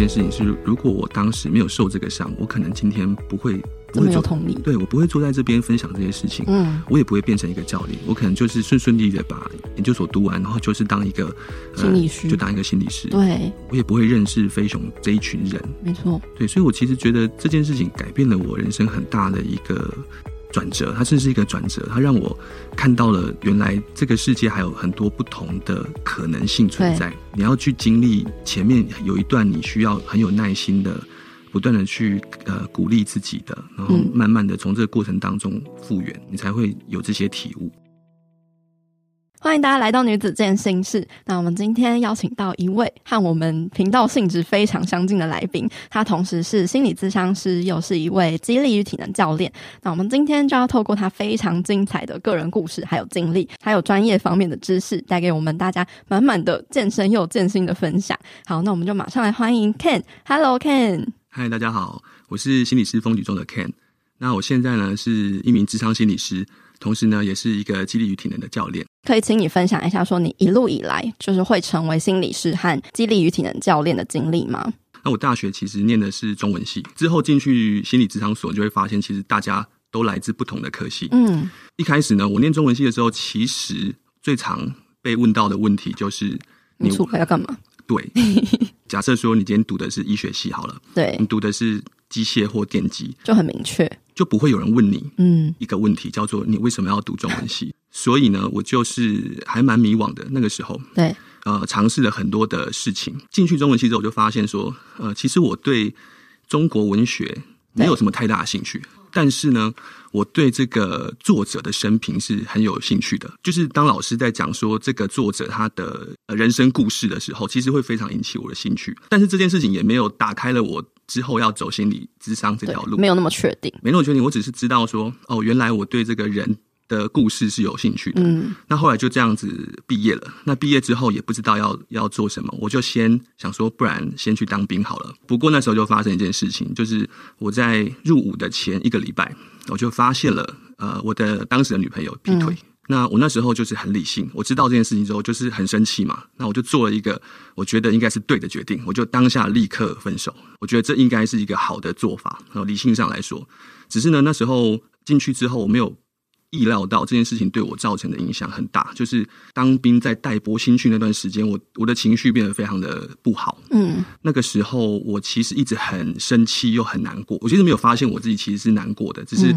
在想一件事情是，如果我当时没有受这个伤，我可能今天不会不会这么有同理。对，我不会坐在这边分享这些事情。嗯，我也不会变成一个教练，我可能就是顺顺利利的把研究所读完，然后就是当一个心理师，呃，就当一个心理师。对，我也不会认识飞熊这一群人。没错。对，所以我其实觉得这件事情改变了我人生很大的一个。转折，它真是一个转折，它让我看到了原来这个世界还有很多不同的可能性存在。你要去经历前面有一段，你需要很有耐心的，不断的去呃鼓励自己的，然后慢慢的从这个过程当中复原，你才会有这些体悟。欢迎大家来到女子健心室。那我们今天邀请到一位和我们频道性质非常相近的来宾，他同时是心理咨商师，又是一位激励与体能教练。那我们今天就要透过他非常精彩的个人故事，还有经历，还有专业方面的知识，带给我们大家满满的健身又健心的分享。好，那我们就马上来欢迎 Ken。Hello，Ken。嗨，大家好，我是心理师风雨中的 Ken。那我现在呢是一名咨商心理师。同时呢，也是一个激励与体能的教练。可以请你分享一下，说你一路以来就是会成为心理师和激励与体能教练的经历吗？那我大学其实念的是中文系，之后进去心理职场所，就会发现其实大家都来自不同的科系。嗯，一开始呢，我念中文系的时候，其实最常被问到的问题就是你出来要干嘛？对，假设说你今天读的是医学系好了，对，你读的是机械或电机，就很明确。就不会有人问你，嗯，一个问题叫做你为什么要读中文系？所以呢，我就是还蛮迷惘的那个时候，对，呃，尝试了很多的事情。进去中文系之后，我就发现说，呃，其实我对中国文学没有什么太大的兴趣。但是呢，我对这个作者的生平是很有兴趣的。就是当老师在讲说这个作者他的人生故事的时候，其实会非常引起我的兴趣。但是这件事情也没有打开了我之后要走心理咨商这条路，没有那么确定，没那么确定。我只是知道说，哦，原来我对这个人。的故事是有兴趣的，嗯，那后来就这样子毕业了。那毕业之后也不知道要要做什么，我就先想说，不然先去当兵好了。不过那时候就发生一件事情，就是我在入伍的前一个礼拜，我就发现了，呃，我的当时的女朋友劈腿。嗯。那我那时候就是很理性，我知道这件事情之后就是很生气嘛。那我就做了一个我觉得应该是对的决定，我就当下立刻分手。我觉得这应该是一个好的做法，然后理性上来说，只是呢那时候进去之后我没有。意料到这件事情对我造成的影响很大，就是当兵在待播新训那段时间，我我的情绪变得非常的不好。嗯，那个时候我其实一直很生气又很难过，我其实没有发现我自己其实是难过的，只是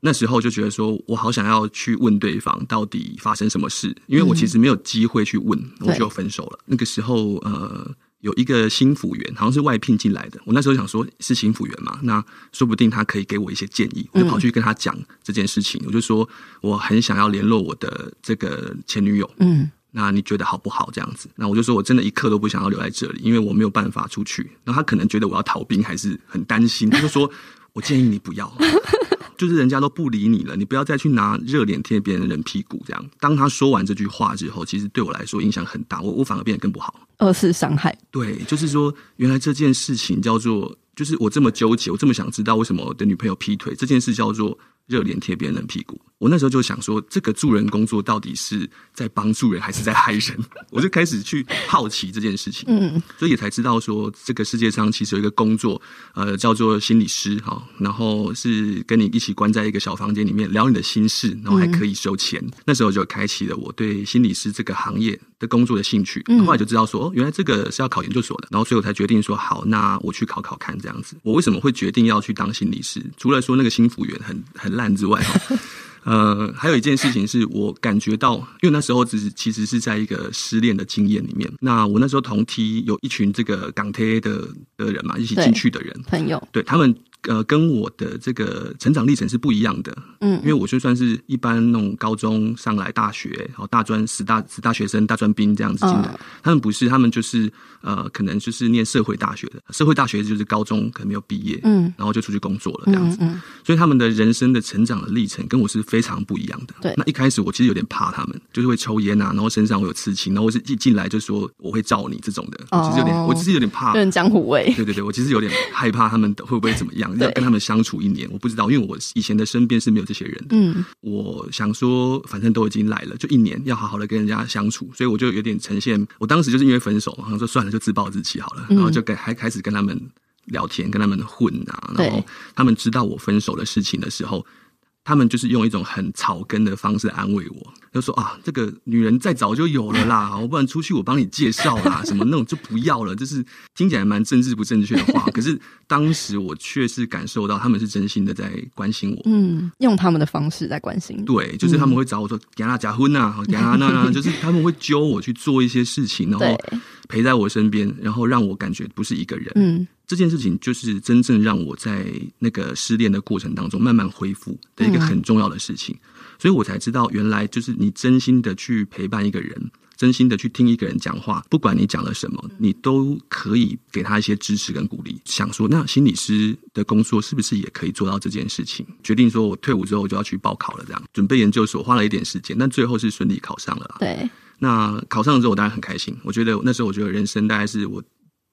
那时候就觉得说我好想要去问对方到底发生什么事，因为我其实没有机会去问，我就分手了。那个时候，呃。有一个新辅员，好像是外聘进来的。我那时候想说，是新辅员嘛，那说不定他可以给我一些建议。我就跑去跟他讲这件事情，嗯、我就说我很想要联络我的这个前女友。嗯，那你觉得好不好？这样子，那我就说我真的一刻都不想要留在这里，因为我没有办法出去。那他可能觉得我要逃兵，还是很担心。他就说，我建议你不要。就是人家都不理你了，你不要再去拿热脸贴别人的人屁股这样。当他说完这句话之后，其实对我来说影响很大，我我反而变得更不好，二次伤害。对，就是说，原来这件事情叫做，就是我这么纠结，我这么想知道为什么我的女朋友劈腿，这件事叫做。热脸贴别人的屁股，我那时候就想说，这个助人工作到底是在帮助人还是在害人？我就开始去好奇这件事情，嗯，所以也才知道说，这个世界上其实有一个工作，呃，叫做心理师哈，然后是跟你一起关在一个小房间里面聊你的心事，然后还可以收钱。嗯、那时候就开启了我对心理师这个行业的工作的兴趣。后来就知道说，哦，原来这个是要考研究所的，然后所以我才决定说，好，那我去考考看这样子。我为什么会决定要去当心理师？除了说那个心服员很很。烂之外，呃，还有一件事情是我感觉到，因为那时候只是其实是在一个失恋的经验里面。那我那时候同梯有一群这个港铁的的人嘛，一起进去的人，朋友，对他们。呃，跟我的这个成长历程是不一样的，嗯，因为我就算是一般那种高中上来大学，然后大专死大死大学生、大专兵这样子进来，哦，他们不是，他们就是呃，可能就是念社会大学的，社会大学就是高中可能没有毕业，嗯，然后就出去工作了这样子，嗯，嗯，所以他们的人生的成长的历程跟我是非常不一样的。对，那一开始我其实有点怕他们，就是会抽烟啊，然后身上会有刺青，然后我是一进来就说我会罩你这种的，哦，我其实有点，我其实有点怕，有点江湖味。对对对，我其实有点害怕他们会不会怎么样，要跟他们相处。一年，我不知道，因为我以前的身边是没有这些人的。嗯，我想说，反正都已经来了，就一年，要好好的跟人家相处，所以我就有点呈现。我当时就是因为分手，好像说算了，就自暴自弃好了，然后就跟还开始跟他们聊天，跟他们混啊，然后他们知道我分手的事情的时候。他们就是用一种很草根的方式安慰我，就说啊，这个女人再早就有了啦，我不然出去我帮你介绍啦，什么那种就不要了，就是听起来蛮政治不正确的话。可是当时我确实感受到他们是真心的在关心我，嗯，用他们的方式在关心。对，就是他们会找我说给他结婚呐，给他那那，就是他们会揪我去做一些事情，然后陪在我身边，然后让我感觉不是一个人。嗯。这件事情就是真正让我在那个失恋的过程当中慢慢恢复的一个很重要的事情，所以我才知道原来就是你真心的去陪伴一个人，真心的去听一个人讲话，不管你讲了什么，你都可以给他一些支持跟鼓励。想说，那心理师的工作是不是也可以做到这件事情？决定说我退伍之后就要去报考了，这样准备研究所花了一点时间，但最后是顺利考上了。对，那考上了之后我当然很开心。我觉得那时候我觉得人生大概是我。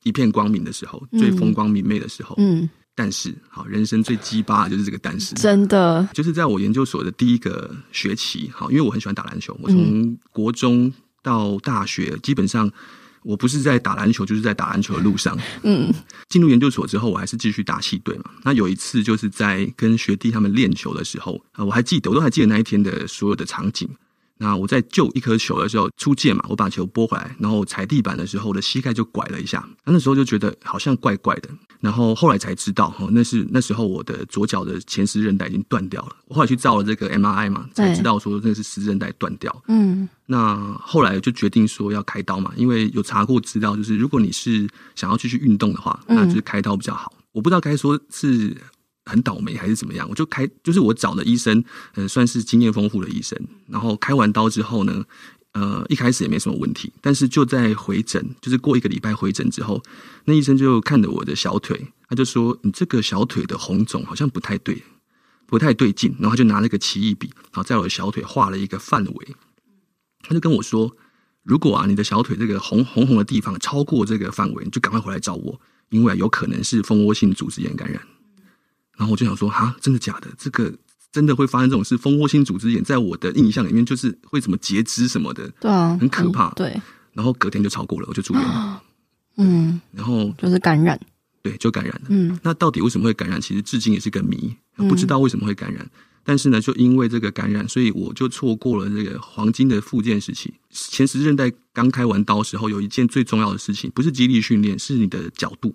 一片光明的时候，最风光明媚的时候。嗯，但是，好，人生最鸡巴的就是这个但是，真的，就是在我研究所的第一个学期，好，因为我很喜欢打篮球，我从国中到大学，基本上我不是在打篮球，就是在打篮球的路上。嗯，进入研究所之后，我还是继续打系队嘛。那有一次，就是在跟学弟他们练球的时候，我还记得，我都还记得那一天的所有的场景。那我在救一颗球的时候出界嘛，我把球拨回来，然后踩地板的时候，我的膝盖就拐了一下。那时候就觉得好像怪怪的，然后后来才知道，哈，那是那时候我的左脚的前十字韧带已经断掉了。我后来去照了这个 MRI 嘛，才知道说那是十字韧带断掉。嗯，那后来就决定说要开刀嘛，因为有查过资料，就是如果你是想要继续运动的话，那就是开刀比较好。我不知道该说是。很倒霉还是怎么样？我就开，就是我找的医生，呃，算是经验丰富的医生。然后开完刀之后呢，呃，一开始也没什么问题。但是就在回诊，就是过一个礼拜回诊之后，那医生就看着我的小腿，他就说：“你这个小腿的红肿好像不太对，不太对劲。”然后他就拿了个奇异笔，然后在我的小腿画了一个范围。他就跟我说：“如果啊，你的小腿这个红红红的地方超过这个范围，你就赶快回来找我，因为有可能是蜂窝性组织炎感染。”然后我就想说，哈，真的假的？这个真的会发生这种事？蜂窝性组织炎，在我的印象里面，就是会怎么截肢什么的，对啊，很可怕。嗯、对。然后隔天就超过了，我就住院了。嗯。然后就是感染。对，就感染了。嗯。那到底为什么会感染？其实至今也是个谜，不知道为什么会感染。嗯、但是呢，就因为这个感染，所以我就错过了这个黄金的复健时期。前十字韧带刚开完刀时候，有一件最重要的事情，不是肌力训练，是你的角度。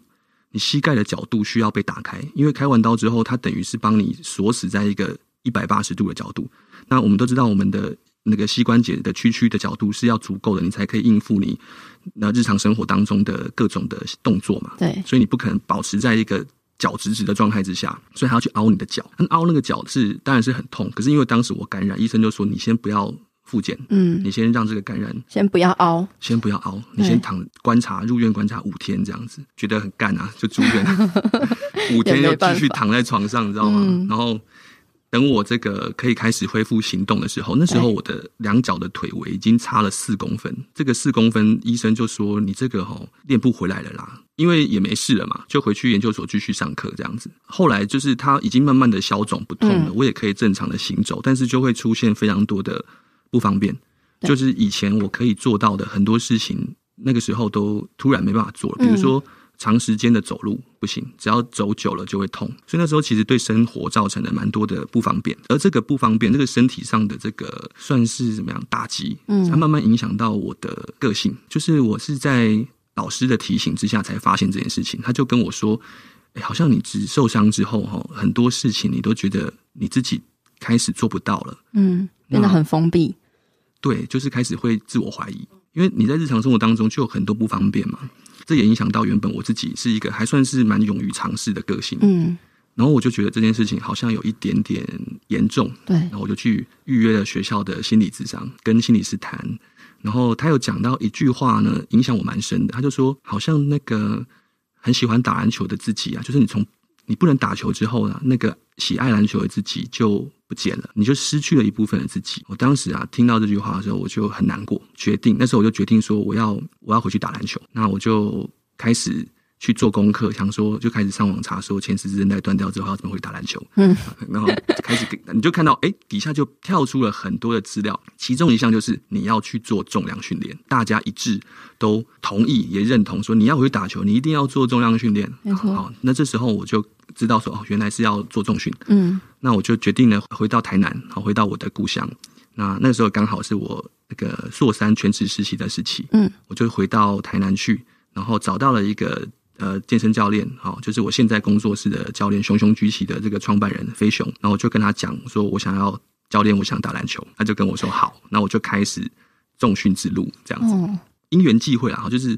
你膝盖的角度需要被打开，因为开完刀之后，它等于是帮你锁死在一个一百八十度的角度。那我们都知道，我们的那个膝关节的屈曲的角度是要足够的，你才可以应付你那日常生活当中的各种的动作嘛。对，所以你不可能保持在一个脚直直的状态之下，所以还要去凹你的脚。那凹那个脚是当然是很痛，可是因为当时我感染，医生就说你先不要。复检，嗯，你先让这个感染，先不要熬，先不要熬，你先躺观察，入院观察五天这样子，觉得很干啊，就住院，五天又继续躺在床上，你知道吗？嗯、然后等我这个可以开始恢复行动的时候，那时候我的两脚的腿围已经差了四公分，这个四公分，医生就说你这个吼练不回来了啦，因为也没事了嘛，就回去研究所继续上课这样子。后来就是它已经慢慢的消肿不痛了，嗯、我也可以正常的行走，但是就会出现非常多的。不方便，就是以前我可以做到的很多事情，那个时候都突然没办法做了。比如说长时间的走路不行，只要走久了就会痛。所以那时候其实对生活造成了蛮多的不方便。而这个不方便，这个身体上的这个算是怎么样打击？嗯，它慢慢影响到我的个性。就是我是在老师的提醒之下才发现这件事情。他就跟我说：“哎，好像你只受伤之后，哈，很多事情你都觉得你自己。”开始做不到了，嗯，变得很封闭。对，就是开始会自我怀疑，因为你在日常生活当中就有很多不方便嘛。这也影响到原本我自己是一个还算是蛮勇于尝试的个性，嗯，然后我就觉得这件事情好像有一点点严重，对，然后我就去预约了学校的心理咨商，跟心理师谈，然后他有讲到一句话呢，影响我蛮深的，他就说，好像那个很喜欢打篮球的自己啊，就是你从你不能打球之后呢，那个喜爱篮球的自己就不见了，你就失去了一部分的自己。我当时啊，听到这句话的时候，我就很难过，决定那时候我就决定说，我要我要回去打篮球。那我就开始。去做功课，想说就开始上网查，说前十字韧带断掉之后要怎么会打篮球。嗯，然后开始给你就看到，哎、欸，底下就跳出了很多的资料，其中一项就是你要去做重量训练。大家一致都同意也认同说，你要回去打球，你一定要做重量训练。好，那这时候我就知道说，哦，原来是要做重训。嗯，那我就决定了回到台南，好，回到我的故乡。那那个时候刚好是我那个硕三全职实习的时期。嗯，我就回到台南去，然后找到了一个。呃，健身教练，好，就是我现在工作室的教练，熊熊举起的这个创办人飞熊，然后我就跟他讲说，我想要教练，我想打篮球，他就跟我说好，那我就开始重训之路，这样子，因缘际会啊，就是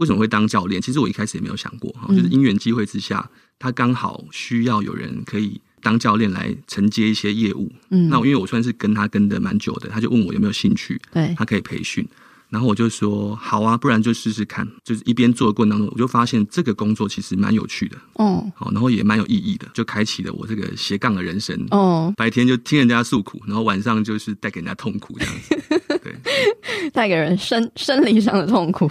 为什么会当教练？其实我一开始也没有想过，哈，就是因缘际会之下，他刚好需要有人可以当教练来承接一些业务，嗯，那我因为我算是跟他跟的蛮久的，他就问我有没有兴趣，对，他可以培训。然后我就说好啊，不然就试试看。就是一边做的过程当中，我就发现这个工作其实蛮有趣的，哦，好，然后也蛮有意义的，就开启了我这个斜杠的人生。哦，白天就听人家诉苦，然后晚上就是带给人家痛苦这样子，对，带给人生生理上的痛苦，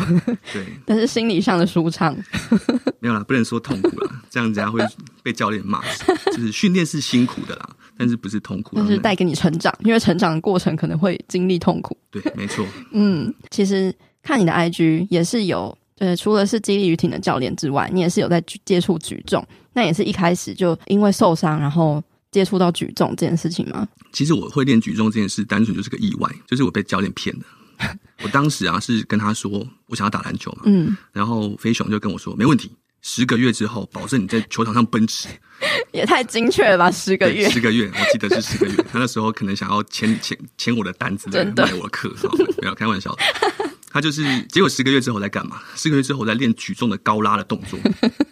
对，但是心理上的舒畅，没有啦，不能说痛苦啦，这样子家会被教练骂。就是训练是辛苦的啦。但是不是痛苦，但是带给你成长，因为成长的过程可能会经历痛苦。对，没错。嗯，其实看你的 IG 也是有，呃，除了是激励游艇的教练之外，你也是有在接触举重。那也是一开始就因为受伤，然后接触到举重这件事情吗？其实我会练举重这件事，单纯就是个意外，就是我被教练骗的。我当时啊是跟他说我想要打篮球嘛，嗯，然后飞熊就跟我说没问题。十个月之后，保证你在球场上奔驰，也太精确了吧！十个月，十个月，我记得是十个月。他那时候可能想要签签签我的单子，来买我的课，不要开玩笑。他就是结果十个月之后在干嘛？十个月之后在练举重的高拉的动作。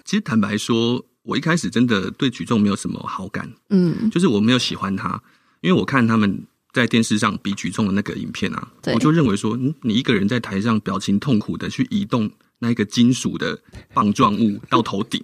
其实坦白说，我一开始真的对举重没有什么好感，嗯，就是我没有喜欢他，因为我看他们在电视上比举重的那个影片啊，我就认为说，嗯，你一个人在台上表情痛苦的去移动。那一个金属的棒状物 到头顶，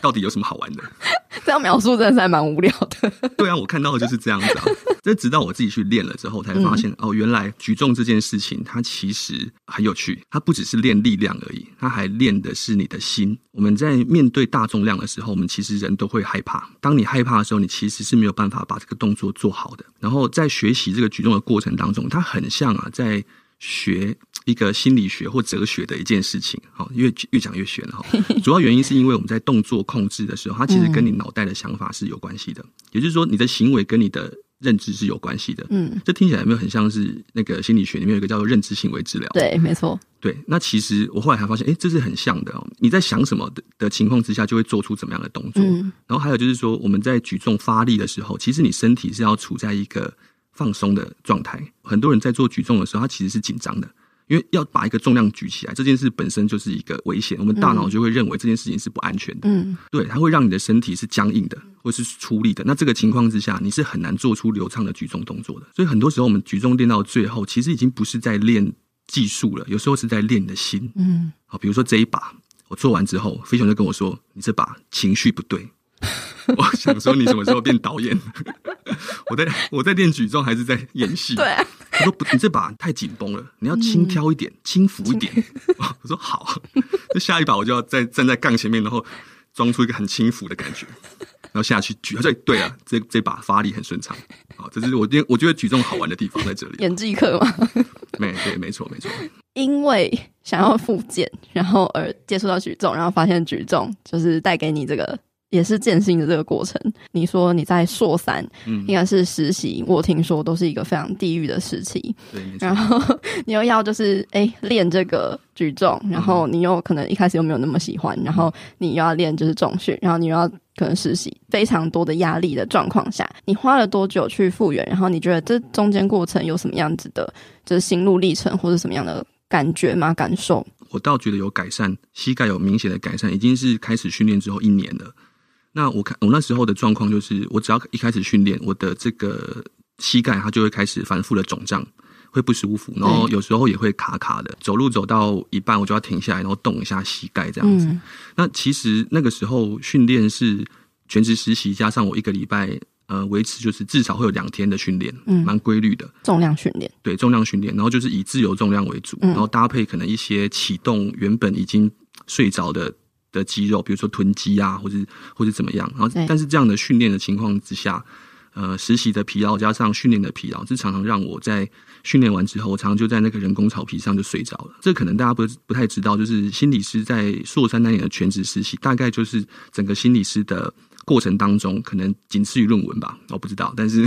到底有什么好玩的？这样描述真的是还蛮无聊的。对啊，我看到的就是这样子啊。这直到我自己去练了之后，才发现、嗯、哦，原来举重这件事情它其实很有趣。它不只是练力量而已，它还练的是你的心。我们在面对大重量的时候，我们其实人都会害怕。当你害怕的时候，你其实是没有办法把这个动作做好的。然后在学习这个举重的过程当中，它很像啊，在学。一个心理学或哲学的一件事情，好，越越讲越玄哈。主要原因是因为我们在动作控制的时候，它其实跟你脑袋的想法是有关系的，也就是说，你的行为跟你的认知是有关系的。嗯，这听起来有没有很像是那个心理学里面有一个叫做认知行为治疗？对，没错。对，那其实我后来还发现，哎，这是很像的哦。你在想什么的的情况之下，就会做出怎么样的动作。嗯，然后还有就是说，我们在举重发力的时候，其实你身体是要处在一个放松的状态。很多人在做举重的时候，他其实是紧张的。因为要把一个重量举起来，这件事本身就是一个危险，我们大脑就会认为这件事情是不安全的。嗯，对，它会让你的身体是僵硬的，或是出力的。那这个情况之下，你是很难做出流畅的举重动作的。所以很多时候我们举重练到最后，其实已经不是在练技术了，有时候是在练你的心。嗯，好，比如说这一把我做完之后，飞熊就跟我说：“你这把情绪不对。” 我想说，你什么时候变导演？我在我在练举重还是在演戏？对啊。他说：“不，你这把太紧绷了，你要轻挑一点，轻、嗯、浮一点。” 我说：“好。”那下一把我就要再站在杠前面，然后装出一个很轻浮的感觉，然后下去举。他说：“对啊，这这把发力很顺畅。”好，这是我觉我觉得举重好玩的地方在这里。演技课吗？没对，没错，没错。因为想要复健，然后而接触到举重，然后发现举重就是带给你这个也是渐进的这个过程。你说你在硕三，嗯，应该是实习，我听说都是一个非常地狱的时期。对，然后你又要就是哎练这个举重，然后你又可能一开始又没有那么喜欢，然后你又要练就是重训，然后你又要可能实习，非常多的压力的状况下，你花了多久去复原？然后你觉得这中间过程有什么样子的，就是心路历程或者什么样的感觉吗？感受？我倒觉得有改善，膝盖有明显的改善，已经是开始训练之后一年了。那我看我那时候的状况就是，我只要一开始训练，我的这个膝盖它就会开始反复的肿胀，会不舒服，然后有时候也会卡卡的，走路走到一半我就要停下来，然后动一下膝盖这样子。嗯。那其实那个时候训练是全职实习，加上我一个礼拜。呃，维持就是至少会有两天的训练，嗯，蛮规律的重量训练，对，重量训练，然后就是以自由重量为主，嗯，然后搭配可能一些启动原本已经睡着的的肌肉，比如说臀肌啊，或者或者怎么样，然后但是这样的训练的情况之下，呃，实习的疲劳加上训练的疲劳，这常常让我在训练完之后，我常常就在那个人工草皮上就睡着了。这可能大家不不太知道，就是心理师在硕三那年的全职实习，大概就是整个心理师的。过程当中可能仅次于论文吧，我不知道，但是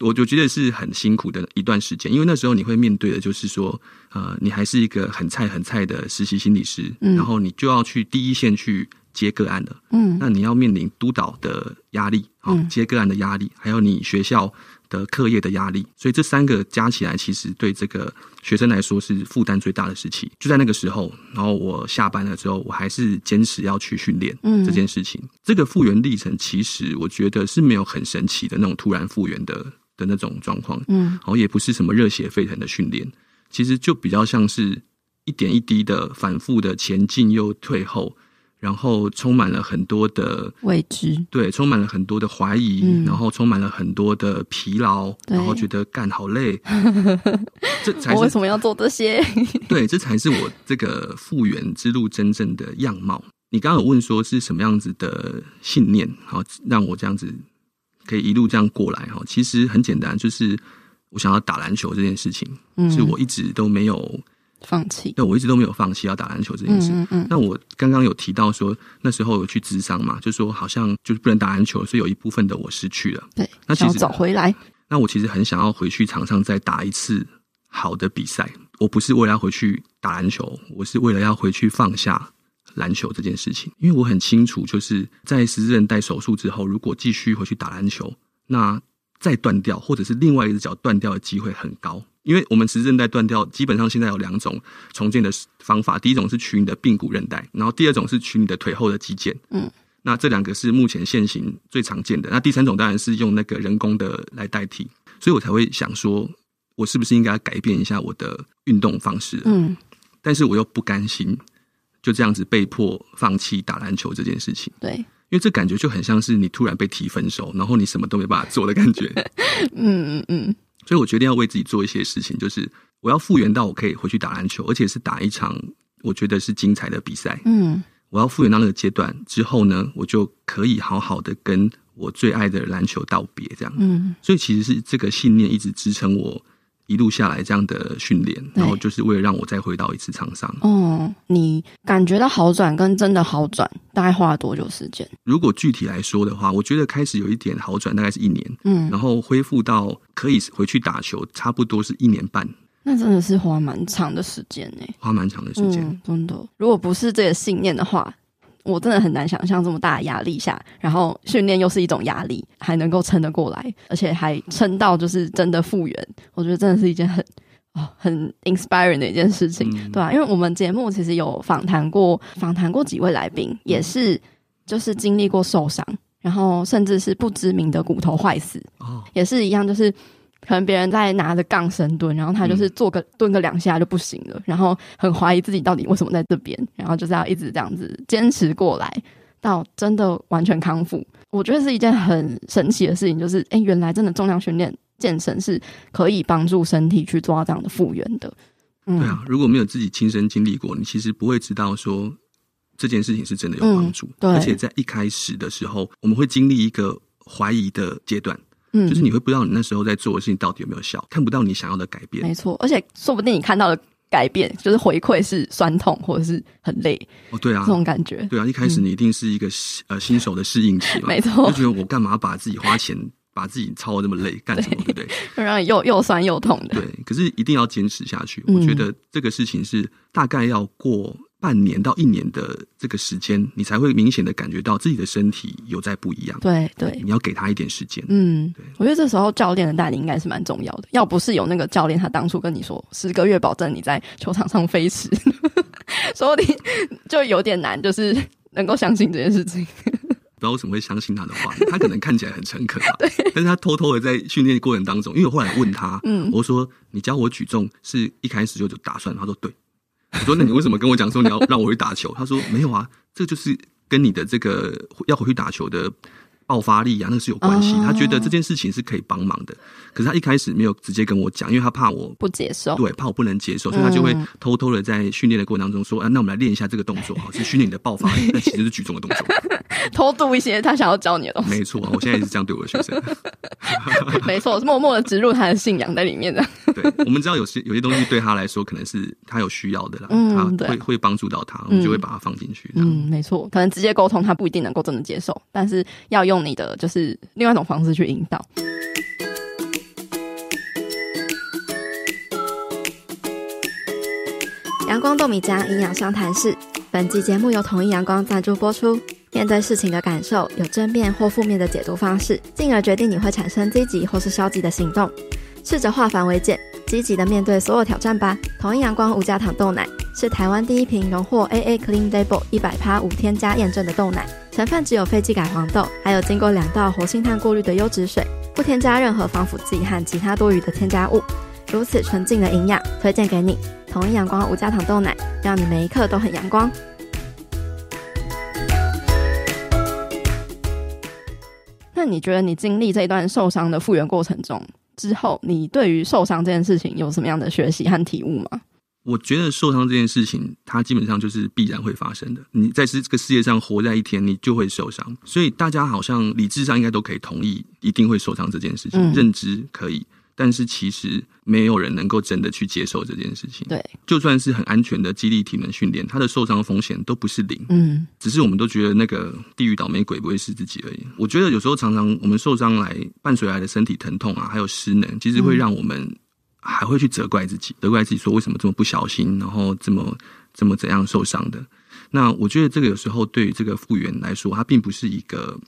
我就觉得是很辛苦的一段时间，因为那时候你会面对的就是说，呃，你还是一个很菜很菜的实习心理师，嗯，然后你就要去第一线去接个案了，嗯，那你要面临督导的压力，好，接个案的压力，还有你学校。的课业的压力，所以这三个加起来，其实对这个学生来说是负担最大的时期。就在那个时候，然后我下班了之后，我还是坚持要去训练这件事情。嗯、这个复原历程，其实我觉得是没有很神奇的那种突然复原的的那种状况，嗯，然后也不是什么热血沸腾的训练，其实就比较像是一点一滴的反复的前进又退后。然后充满了很多的未知，对，充满了很多的怀疑，嗯、然后充满了很多的疲劳，然后觉得干好累，这才是我为什么要做这些？对，这才是我这个复原之路真正的样貌。你刚刚有问说是什么样子的信念，好让我这样子可以一路这样过来哈？其实很简单，就是我想要打篮球这件事情，嗯，是我一直都没有。放弃？对，我一直都没有放弃要打篮球这件事。嗯嗯。那我刚刚有提到说，那时候有去咨商嘛，就说好像就是不能打篮球，所以有一部分的我失去了。对。那其实找回来。那我其实很想要回去场上再打一次好的比赛。我不是为了要回去打篮球，我是为了要回去放下篮球这件事情。因为我很清楚，就是在十字韧带手术之后，如果继续回去打篮球，那再断掉，或者是另外一只脚断掉的机会很高。因为我们十字韧带断掉，基本上现在有两种重建的方法。第一种是取你的髌骨韧带，然后第二种是取你的腿后的肌腱。嗯，那这两个是目前现行最常见的。那第三种当然是用那个人工的来代替。所以我才会想说，我是不是应该改变一下我的运动方式？嗯，但是我又不甘心就这样子被迫放弃打篮球这件事情。对，因为这感觉就很像是你突然被提分手，然后你什么都没办法做的感觉。嗯嗯嗯。所以我决定要为自己做一些事情，就是我要复原到我可以回去打篮球，而且是打一场我觉得是精彩的比赛。嗯，我要复原到那个阶段之后呢，我就可以好好的跟我最爱的篮球道别，这样。嗯，所以其实是这个信念一直支撑我。一路下来这样的训练，然后就是为了让我再回到一次场上。哦，你感觉到好转跟真的好转，大概花了多久时间？如果具体来说的话，我觉得开始有一点好转，大概是一年。嗯，然后恢复到可以回去打球，差不多是一年半。那真的是花蛮长的时间呢，花蛮长的时间。嗯，真的。如果不是这个信念的话。我真的很难想象这么大的压力下，然后训练又是一种压力，还能够撑得过来，而且还撑到就是真的复原。我觉得真的是一件很哦很 inspiring 的一件事情，嗯、对吧、啊？因为我们节目其实有访谈过访谈过几位来宾，也是就是经历过受伤，然后甚至是不知名的骨头坏死，哦，也是一样，就是。可能别人在拿着杠深蹲，然后他就是做个蹲个两下就不行了，然后很怀疑自己到底为什么在这边，然后就是要一直这样子坚持过来，到真的完全康复。我觉得是一件很神奇的事情，就是哎，原来真的重量训练、健身是可以帮助身体去做到这样的复原的。嗯，对啊，如果没有自己亲身经历过，你其实不会知道说这件事情是真的有帮助。嗯，对。而且在一开始的时候，我们会经历一个怀疑的阶段。嗯，就是你会不知道你那时候在做的事情到底有没有效，看不到你想要的改变。没错，而且说不定你看到的改变，就是回馈是酸痛或者是很累哦，对啊，这种感觉，对啊，一开始你一定是一个、嗯、呃新手的适应期嘛，没错，就觉得我干嘛把自己花钱把自己操的那么累 干什么，对不对？会让你又又酸又痛的，对，可是一定要坚持下去。我觉得这个事情是大概要过。半年到一年的这个时间，你才会明显的感觉到自己的身体有在不一样。对对，你要给他一点时间。嗯，对，我觉得这时候教练的带领应该是蛮重要的。要不是有那个教练，他当初跟你说十个月保证你在球场上飞驰，说不定就有点难，就是能够相信这件事情。不知道为什么会相信他的话，他可能看起来很诚恳吧。对，但是他偷偷的在训练过程当中，因为我后来问他，嗯，我说你教我举重是一开始就就打算，他说对。我说：“那你为什么跟我讲说你要让我去打球？”他说：“没有啊，这就是跟你的这个要回去打球的。”爆发力啊，那是有关系。他觉得这件事情是可以帮忙的，可是他一开始没有直接跟我讲，因为他怕我不接受，对，怕我不能接受，所以他就会偷偷的在训练的过程当中说：“啊，那我们来练一下这个动作，好，是训练你的爆发力，那其实是举重的动作。”偷渡一些他想要教你的东西。没错啊，我现在也是这样对我的学生。没错，是默默的植入他的信仰在里面的。对，我们知道有些有些东西对他来说可能是他有需要的啦，嗯，他会会帮助到他，我们就会把它放进去。嗯，没错，可能直接沟通他不一定能够真的接受，但是要用你的就是。另外一种方式去引导。阳光豆米浆营养商谈室，本集节目由统一阳光赞助播出。面对事情的感受，有正面或负面的解读方式，进而决定你会产生积极或是消极的行动。试着化繁为简，积极的面对所有挑战吧。统一阳光无加糖豆奶是台湾第一瓶荣获 AA Clean Label 一百趴无添加验证的豆奶。成分只有非基改黄豆，还有经过两道活性炭过滤的优质水，不添加任何防腐剂和其他多余的添加物，如此纯净的营养，推荐给你。统一阳光无加糖豆奶，让你每一刻都很阳光。那你觉得你经历这一段受伤的复原过程中之后，你对于受伤这件事情有什么样的学习和体悟吗？我觉得受伤这件事情，它基本上就是必然会发生的。你在这个世界上活在一天，你就会受伤。所以大家好像理智上应该都可以同意，一定会受伤这件事情，认知可以，但是其实没有人能够真的去接受这件事情。对，就算是很安全的肌力体能训练，它的受伤风险都不是零。嗯，只是我们都觉得那个地狱倒霉鬼不会是自己而已。我觉得有时候常常我们受伤来伴随来的身体疼痛啊，还有失能，其实会让我们。还会去责怪自己，责怪自己说为什么这么不小心，然后这么这么怎样受伤的。那我觉得这个有时候对于这个复原来说，它并不是一个，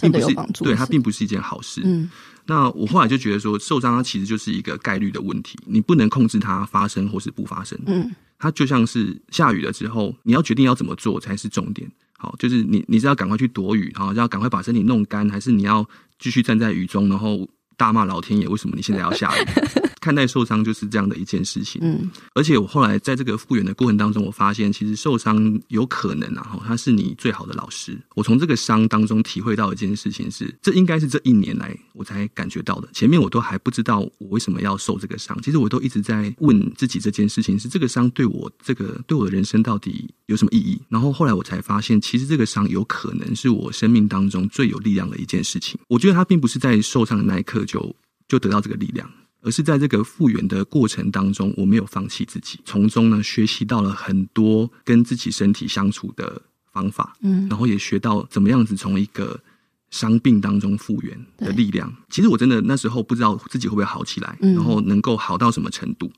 并不是对它并不是一件好事。嗯，那我后来就觉得说，受伤它其实就是一个概率的问题，你不能控制它发生或是不发生。嗯，它就像是下雨了之后，你要决定要怎么做才是重点。好，就是你你是要赶快去躲雨，然后要赶快把身体弄干，还是你要继续站在雨中，然后大骂老天爷为什么你现在要下雨？看待受伤就是这样的一件事情，嗯，而且我后来在这个复原的过程当中，我发现其实受伤有可能啊，哈，他是你最好的老师。我从这个伤当中体会到一件事情是，这应该是这一年来我才感觉到的。前面我都还不知道我为什么要受这个伤，其实我都一直在问自己这件事情：是这个伤对我这个对我的人生到底有什么意义？然后后来我才发现，其实这个伤有可能是我生命当中最有力量的一件事情。我觉得他并不是在受伤的那一刻就就得到这个力量。而是在这个复原的过程当中，我没有放弃自己，从中呢学习到了很多跟自己身体相处的方法，嗯，然后也学到怎么样子从一个伤病当中复原的力量。其实我真的那时候不知道自己会不会好起来，然后能够好到什么程度。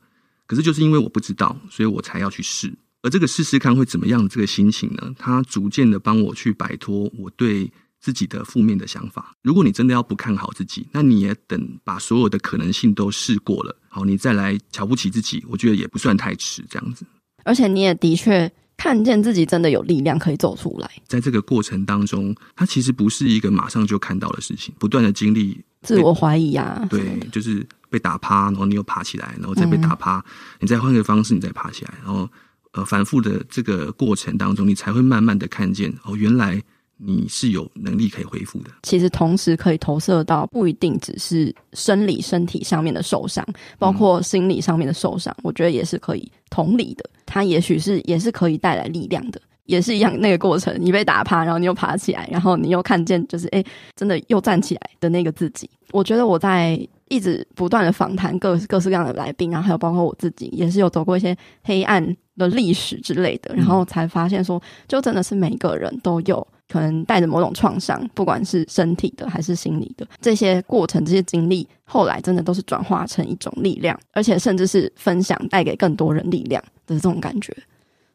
可是就是因为我不知道，所以我才要去试。而这个试试看会怎么样这个心情呢？它逐渐的帮我去摆脱我对。自己的负面的想法，如果你真的要不看好自己，那你也等把所有的可能性都试过了，好，你再来瞧不起自己，我觉得也不算太迟，这样子。而且你也的确看见自己真的有力量可以走出来，在这个过程当中，它其实不是一个马上就看到的事情，不断的经历自我怀疑啊，对，就是被打趴，然后你又爬起来，然后再被打趴，嗯、你再换个方式，你再爬起来，然后呃，反复的这个过程当中，你才会慢慢的看见哦，原来。你是有能力可以恢复的。其实同时可以投射到不一定只是生理身体上面的受伤，包括心理上面的受伤，我觉得也是可以同理的。它也许是也是可以带来力量的。也是一样那个过程，你被打趴，然后你又爬起来，然后你又看见就是哎，真的又站起来的那个自己。我觉得我在一直不断的访谈各各式各样的来宾，然后还有包括我自己，也是有走过一些黑暗的历史之类的，然后才发现说，就真的是每个人都有。可能带着某种创伤，不管是身体的还是心理的，这些过程、这些经历，后来真的都是转化成一种力量，而且甚至是分享，带给更多人力量的这种感觉。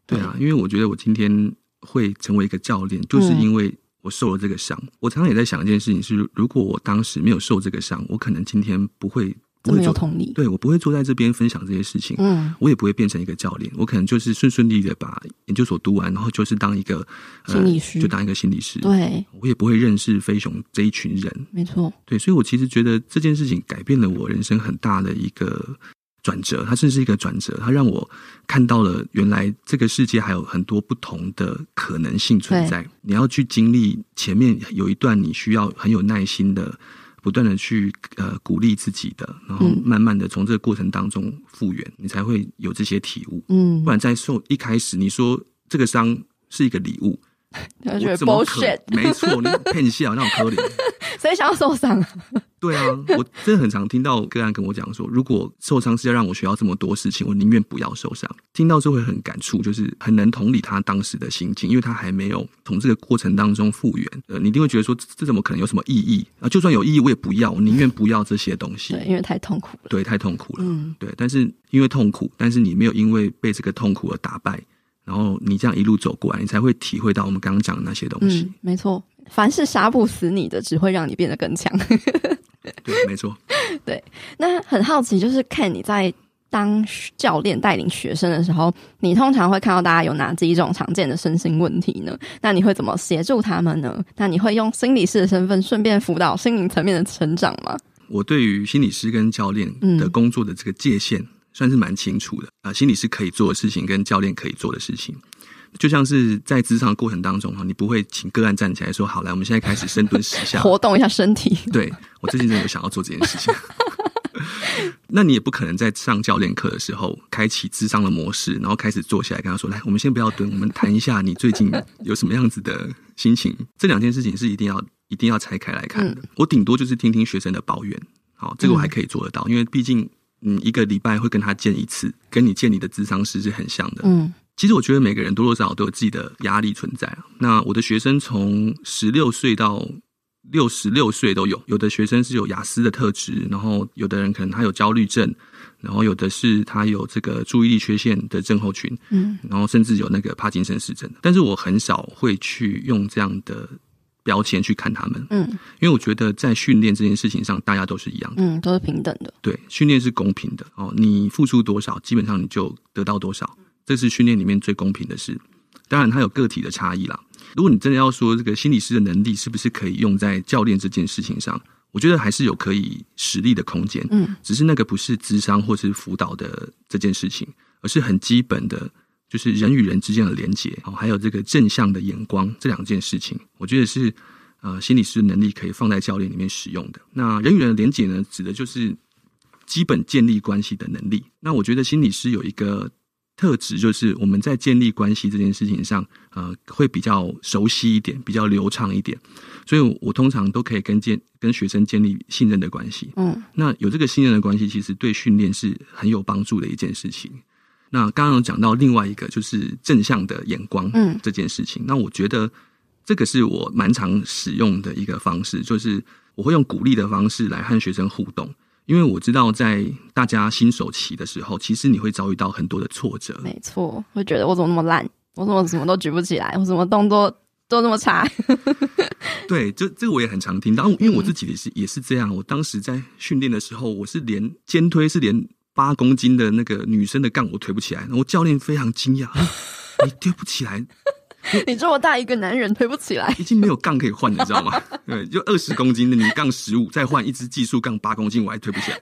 对啊，因为我觉得我今天会成为一个教练，就是因为我受了这个伤。我常常也在想一件事情是：如果我当时没有受这个伤，我可能今天不会。不会有同理，对，我不会坐在这边分享这些事情，嗯，我也不会变成一个教练，我可能就是顺顺利利的把研究所读完，然后就是当一个心理师，呃，就当一个心理师，对，我也不会认识飞熊这一群人，没错，对，所以我其实觉得这件事情改变了我人生很大的一个转折，它甚至是一个转折，它让我看到了原来这个世界还有很多不同的可能性存在，你要去经历前面有一段你需要很有耐心的。不断的去呃鼓励自己的，然后慢慢的从这个过程当中复原，嗯，你才会有这些体悟。嗯，不然在受一开始你说这个伤是一个礼物，我怎么可没错，你骗笑那种可怜，谁想要受伤？对啊，我真的很常听到个案跟我讲说，如果受伤是要让我学到这么多事情，我宁愿不要受伤。听到之后会很感触，就是很能同理他当时的心境，因为他还没有从这个过程当中复原。呃，你一定会觉得说，这怎么可能有什么意义啊？就算有意义，我也不要，我宁愿不要这些东西。对，因为太痛苦了。对，太痛苦了。嗯，对。但是因为痛苦，但是你没有因为被这个痛苦而打败，然后你这样一路走过来，你才会体会到我们刚刚讲的那些东西。嗯，没错，凡是杀不死你的，只会让你变得更强。对，没错。对，那很好奇，就是看你在当教练带领学生的时候，你通常会看到大家有哪几种常见的身心问题呢？那你会怎么协助他们呢？那你会用心理师的身份顺便辅导心灵层面的成长吗？我对于心理师跟教练的工作的这个界限算是蛮清楚的啊，嗯，心理是可以做的事情跟教练可以做的事情。就像是在职场过程当中哈，你不会请个案站起来说：“好，来，我们现在开始深蹲十下，活动一下身体。”对，我最近真的有想要做这件事情。那你也不可能在上教练课的时候开启智商的模式，然后开始坐下来跟他说：“来，我们先不要蹲，我们谈一下你最近有什么样子的心情。”这两件事情是一定要一定要拆开来看的。嗯、我顶多就是听听学生的抱怨，好，这个我还可以做得到，因为毕竟嗯，一个礼拜会跟他见一次，跟你见你的智商师是很像的。嗯。其实我觉得每个人多多少少都有自己的压力存在。那我的学生从十六岁到六十六岁都有，有的学生是有雅思的特质，然后有的人可能他有焦虑症，然后有的是他有这个注意力缺陷的症候群，嗯，然后甚至有那个帕金森氏症。但是我很少会去用这样的标签去看他们，嗯，因为我觉得在训练这件事情上，大家都是一样的，嗯，都是平等的。对，训练是公平的哦，你付出多少，基本上你就得到多少。这是训练里面最公平的事，当然它有个体的差异啦。如果你真的要说这个心理师的能力是不是可以用在教练这件事情上，我觉得还是有可以实力的空间。嗯，只是那个不是智商或是辅导的这件事情，而是很基本的，就是人与人之间的连结，哦，还有这个正向的眼光这两件事情，我觉得是呃心理师的能力可以放在教练里面使用的。那人与人的连结呢，指的就是基本建立关系的能力。那我觉得心理师有一个。特质就是我们在建立关系这件事情上，呃，会比较熟悉一点，比较流畅一点，所以我通常都可以跟建跟学生建立信任的关系。嗯，那有这个信任的关系，其实对训练是很有帮助的一件事情。那刚刚有讲到另外一个就是正向的眼光，嗯，这件事情，那我觉得这个是我蛮常使用的一个方式，就是我会用鼓励的方式来和学生互动。因为我知道，在大家新手期的时候，其实你会遭遇到很多的挫折。没错，会觉得我怎么那么烂，我怎么什么都举不起来，我什么动作都那么差。对，这这个我也很常听到，因为我自己也是也是这样。我当时在训练的时候，我是连肩推是连八公斤的那个女生的杠我推不起来，然后教练非常惊讶，你推不起来。你这么大一个男人推不起来，已经没有杠可以换，你知道吗？对，就二十公斤的你杠十五，再换一支技术杠八公斤，我还推不起来。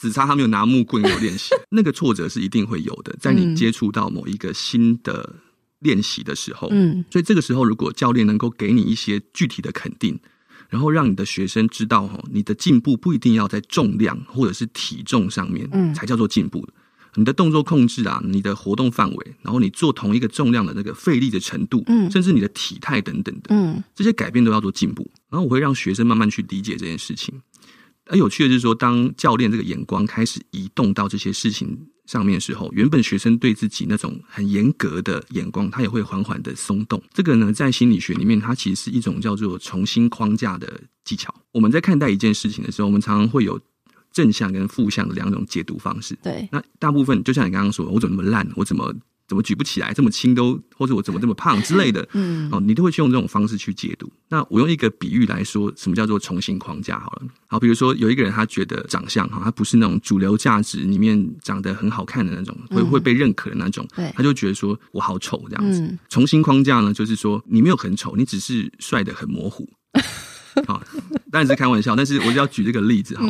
只差他没有拿木棍给我练习，那个挫折是一定会有的。在你接触到某一个新的练习的时候，嗯，所以这个时候如果教练能够给你一些具体的肯定，然后让你的学生知道，哈，你的进步不一定要在重量或者是体重上面，嗯，才叫做进步的。你的动作控制啊，你的活动范围，然后你做同一个重量的那个费力的程度，嗯，甚至你的体态等等的，嗯，这些改变都要做进步。然后我会让学生慢慢去理解这件事情。而有趣的就是说，当教练这个眼光开始移动到这些事情上面的时候，原本学生对自己那种很严格的眼光，他也会缓缓的松动。这个呢，在心理学里面，它其实是一种叫做重新框架的技巧。我们在看待一件事情的时候，我们常常会有正向跟负向的两种解读方式。对，那大部分就像你刚刚说，我怎么那么烂，我怎么？怎么举不起来？这么轻都，或者我怎么这么胖之类的，嗯，哦，你都会去用这种方式去解读。那我用一个比喻来说，什么叫做重新框架？好了，好，比如说有一个人，他觉得长相哈，他不是那种主流价值里面长得很好看的那种，会会被认可的那种，对，他就觉得说我好丑这样子。重新框架呢，就是说你没有很丑，你只是帅的很模糊。好，当然是开玩笑，但是我就要举这个例子哈。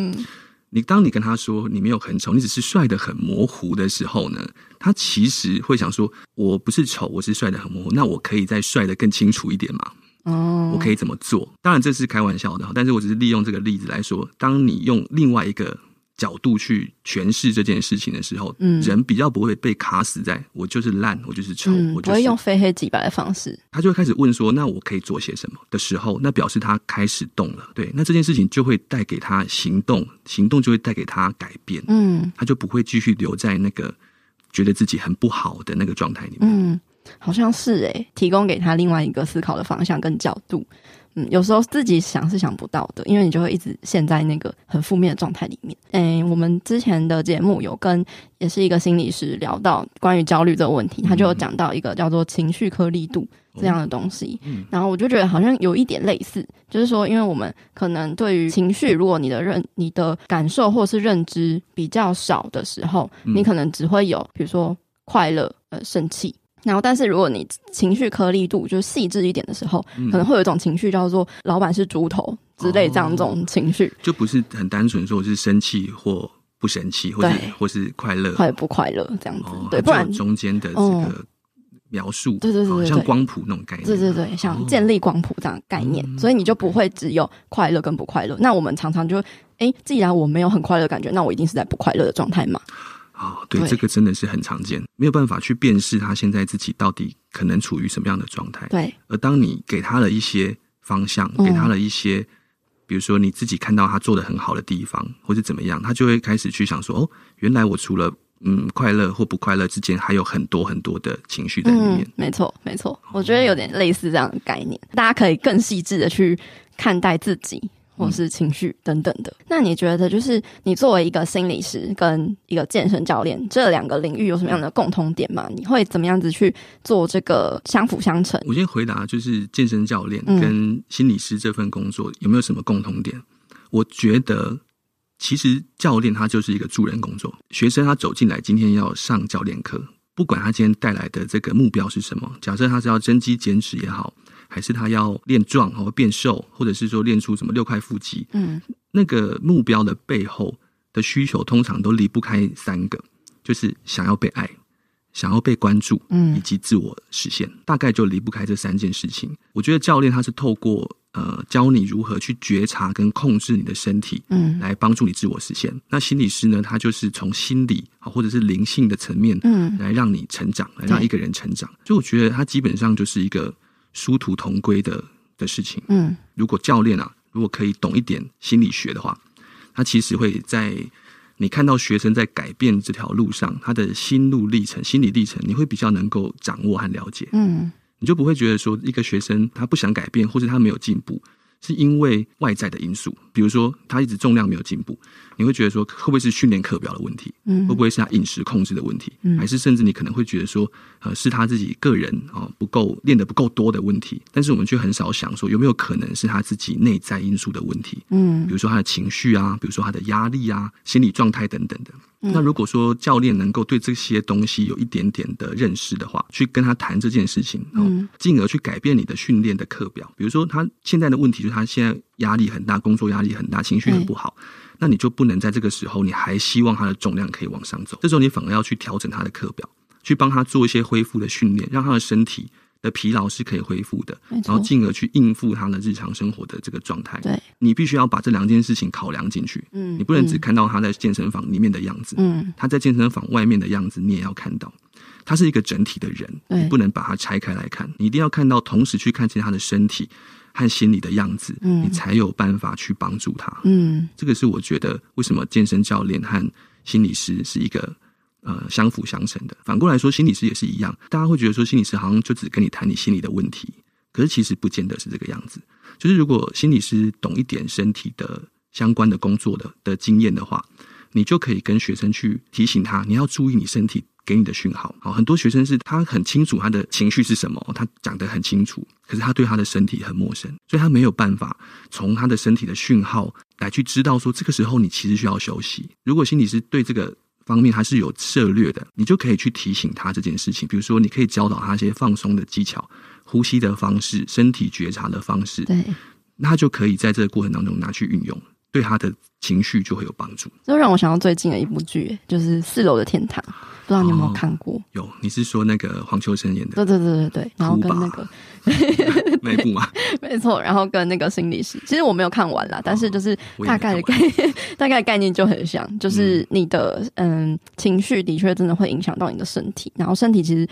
你当你跟他说你没有很丑，你只是帅的很模糊的时候呢，他其实会想说，我不是丑，我是帅的很模糊，那我可以再帅的更清楚一点吗？哦，我可以怎么做？当然这是开玩笑的，但是我只是利用这个例子来说，当你用另外一个。角度去诠释这件事情的时候，嗯，人比较不会被卡死在“我就是烂，我就是丑”，嗯，我就不会用非黑即白的方式。他就会开始问说：“那我可以做些什么？”的时候，那表示他开始动了。对，那这件事情就会带给他行动，行动就会带给他改变。嗯，他就不会继续留在那个觉得自己很不好的那个状态里面。嗯，好像是诶，提供给他另外一个思考的方向跟角度。嗯，有时候自己想是想不到的，因为你就会一直陷在那个很负面的状态里面。诶，我们之前的节目有跟也是一个心理师聊到关于焦虑这个问题，他就有讲到一个叫做情绪颗粒度这样的东西。嗯，然后我就觉得好像有一点类似，就是说，因为我们可能对于情绪，如果你的认、你的感受或是认知比较少的时候，你可能只会有比如说快乐、呃，生气。然后，但是如果你情绪颗粒度就细致一点的时候，嗯、可能会有一种情绪叫做“老板是猪头”之类这样这种情绪，哦，就不是很单纯说是生气或不生气，或是或是快乐。或不快乐这样子。哦、对，不然中间的这个描述，哦、对，对，对像光谱那种概念，对对对，像建立光谱这样的概念，哦、所以你就不会只有快乐跟不快乐。嗯、那我们常常就，哎，既然我没有很快乐的感觉，那我一定是在不快乐的状态嘛。啊、哦，对，对这个真的是很常见，没有办法去辨识他现在自己到底可能处于什么样的状态。对，而当你给他了一些方向，给他了一些，嗯、比如说你自己看到他做的很好的地方，或是怎么样，他就会开始去想说：哦，原来我除了嗯快乐或不快乐之间，还有很多很多的情绪在里面。嗯、没错，没错，我觉得有点类似这样的概念，大家可以更细致的去看待自己。或是情绪等等的，那你觉得就是你作为一个心理师跟一个健身教练，这两个领域有什么样的共同点吗？你会怎么样子去做这个相辅相成？我先回答，就是健身教练跟心理师这份工作有没有什么共同点？嗯、我觉得其实教练他就是一个助人工作，学生他走进来今天要上教练课，不管他今天带来的这个目标是什么，假设他是要增肌减脂也好。还是他要练壮或变瘦，或者是说练出什么六块腹肌？嗯，那个目标的背后的需求，通常都离不开三个，就是想要被爱、想要被关注，嗯，以及自我实现，嗯、大概就离不开这三件事情。我觉得教练他是透过呃教你如何去觉察跟控制你的身体，嗯，来帮助你自我实现。那心理师呢，他就是从心理啊或者是灵性的层面，嗯，来让你成长，来让一个人成长。所以我觉得他基本上就是一个。殊途同归的的事情。嗯，如果教练啊，如果可以懂一点心理学的话，他其实会在你看到学生在改变这条路上，他的心路历程、心理历程，你会比较能够掌握和了解。嗯，你就不会觉得说一个学生他不想改变，或者他没有进步，是因为外在的因素，比如说他一直重量没有进步。你会觉得说，会不会是训练课表的问题？嗯，会不会是他饮食控制的问题？嗯，还是甚至你可能会觉得说，呃，是他自己个人啊不够练得不够多的问题？但是我们却很少想说，有没有可能是他自己内在因素的问题？嗯，比如说他的情绪啊，比如说他的压力啊，心理状态等等的。嗯，那如果说教练能够对这些东西有一点点的认识的话，去跟他谈这件事情，嗯，进而去改变你的训练的课表。比如说他现在的问题就是他现在压力很大，工作压力很大，情绪很不好。那你就不能在这个时候，你还希望他的重量可以往上走。这时候你反而要去调整他的课表，去帮他做一些恢复的训练，让他的身体的疲劳是可以恢复的，然后进而去应付他的日常生活的这个状态。对，你必须要把这两件事情考量进去。嗯，你不能只看到他在健身房里面的样子，嗯，他在健身房外面的样子，你也要看到。他是一个整体的人，你不能把它拆开来看，你一定要看到，同时去看见他的身体和心理的样子，嗯，你才有办法去帮助他。嗯，这个是我觉得为什么健身教练和心理师是一个呃相辅相成的。反过来说，心理师也是一样，大家会觉得说心理师好像就只跟你谈你心理的问题，可是其实不见得是这个样子。就是如果心理师懂一点身体的相关的工作的的经验的话，你就可以跟学生去提醒他，你要注意你身体。给你的讯号，好，很多学生是他很清楚他的情绪是什么，他讲得很清楚，可是他对他的身体很陌生，所以他没有办法从他的身体的讯号来去知道说这个时候你其实需要休息。如果心理师对这个方面还是有策略的，你就可以去提醒他这件事情。比如说，你可以教导他一些放松的技巧、呼吸的方式、身体觉察的方式，对，那他就可以在这个过程当中拿去运用，对他的情绪就会有帮助。这让我想到最近的一部剧，就是《四楼的天堂》。不知道你有没有看过？哦、有，你是说那个黄秋生演的？对对对对对，然后跟那个 那一部吗？没错，然后跟那个心理师，其实我没有看完啦，但是就是大概的概念，大概概念就很像，就是你的嗯，嗯情绪的确真的会影响到你的身体，然后身体其实。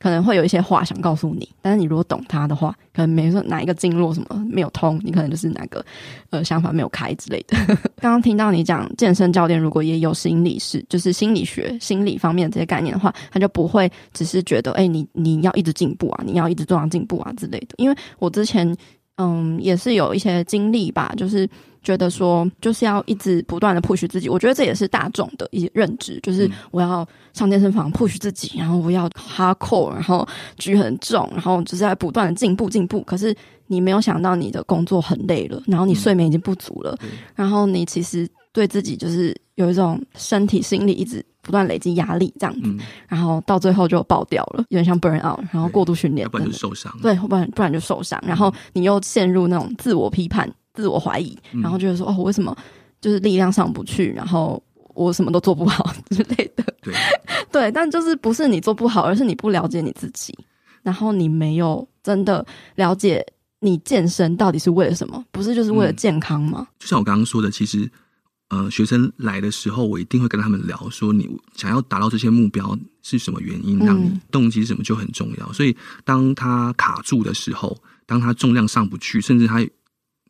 可能会有一些话想告诉你，但是你如果懂他的话，可能没说哪一个经络什么没有通，你可能就是哪个呃想法没有开之类的。刚刚听到你讲健身教练如果也有心理师，就是心理学、心理方面这些概念的话，他就不会只是觉得，哎、你你要一直进步啊，你要一直做到进步啊之类的。因为我之前嗯也是有一些经历吧，就是。觉得说就是要一直不断的 push 自己，我觉得这也是大众的一些认知，就是我要上健身房 push 自己，然后我要 hardcore，然后举很重，然后就是在不断的进步进步。可是你没有想到你的工作很累了，然后你睡眠已经不足了，然后你其实对自己就是有一种身体心理一直不断累积压力这样子，然后到最后就爆掉了，有点像 burn out，然后过度训练，不然就受伤，对，不然不然就受伤，然后你又陷入那种自我批判。自我怀疑，然后觉得说：“哦，我为什么就是力量上不去？然后我什么都做不好 之类的。”对，对，但就是不是你做不好，而是你不了解你自己，然后你没有真的了解你健身到底是为了什么？不是就是为了健康吗？嗯，就像我刚刚说的，其实呃，学生来的时候，我一定会跟他们聊说，你想要达到这些目标是什么原因，让你动机是什么就很重要。所以当他卡住的时候，当他重量上不去，甚至他。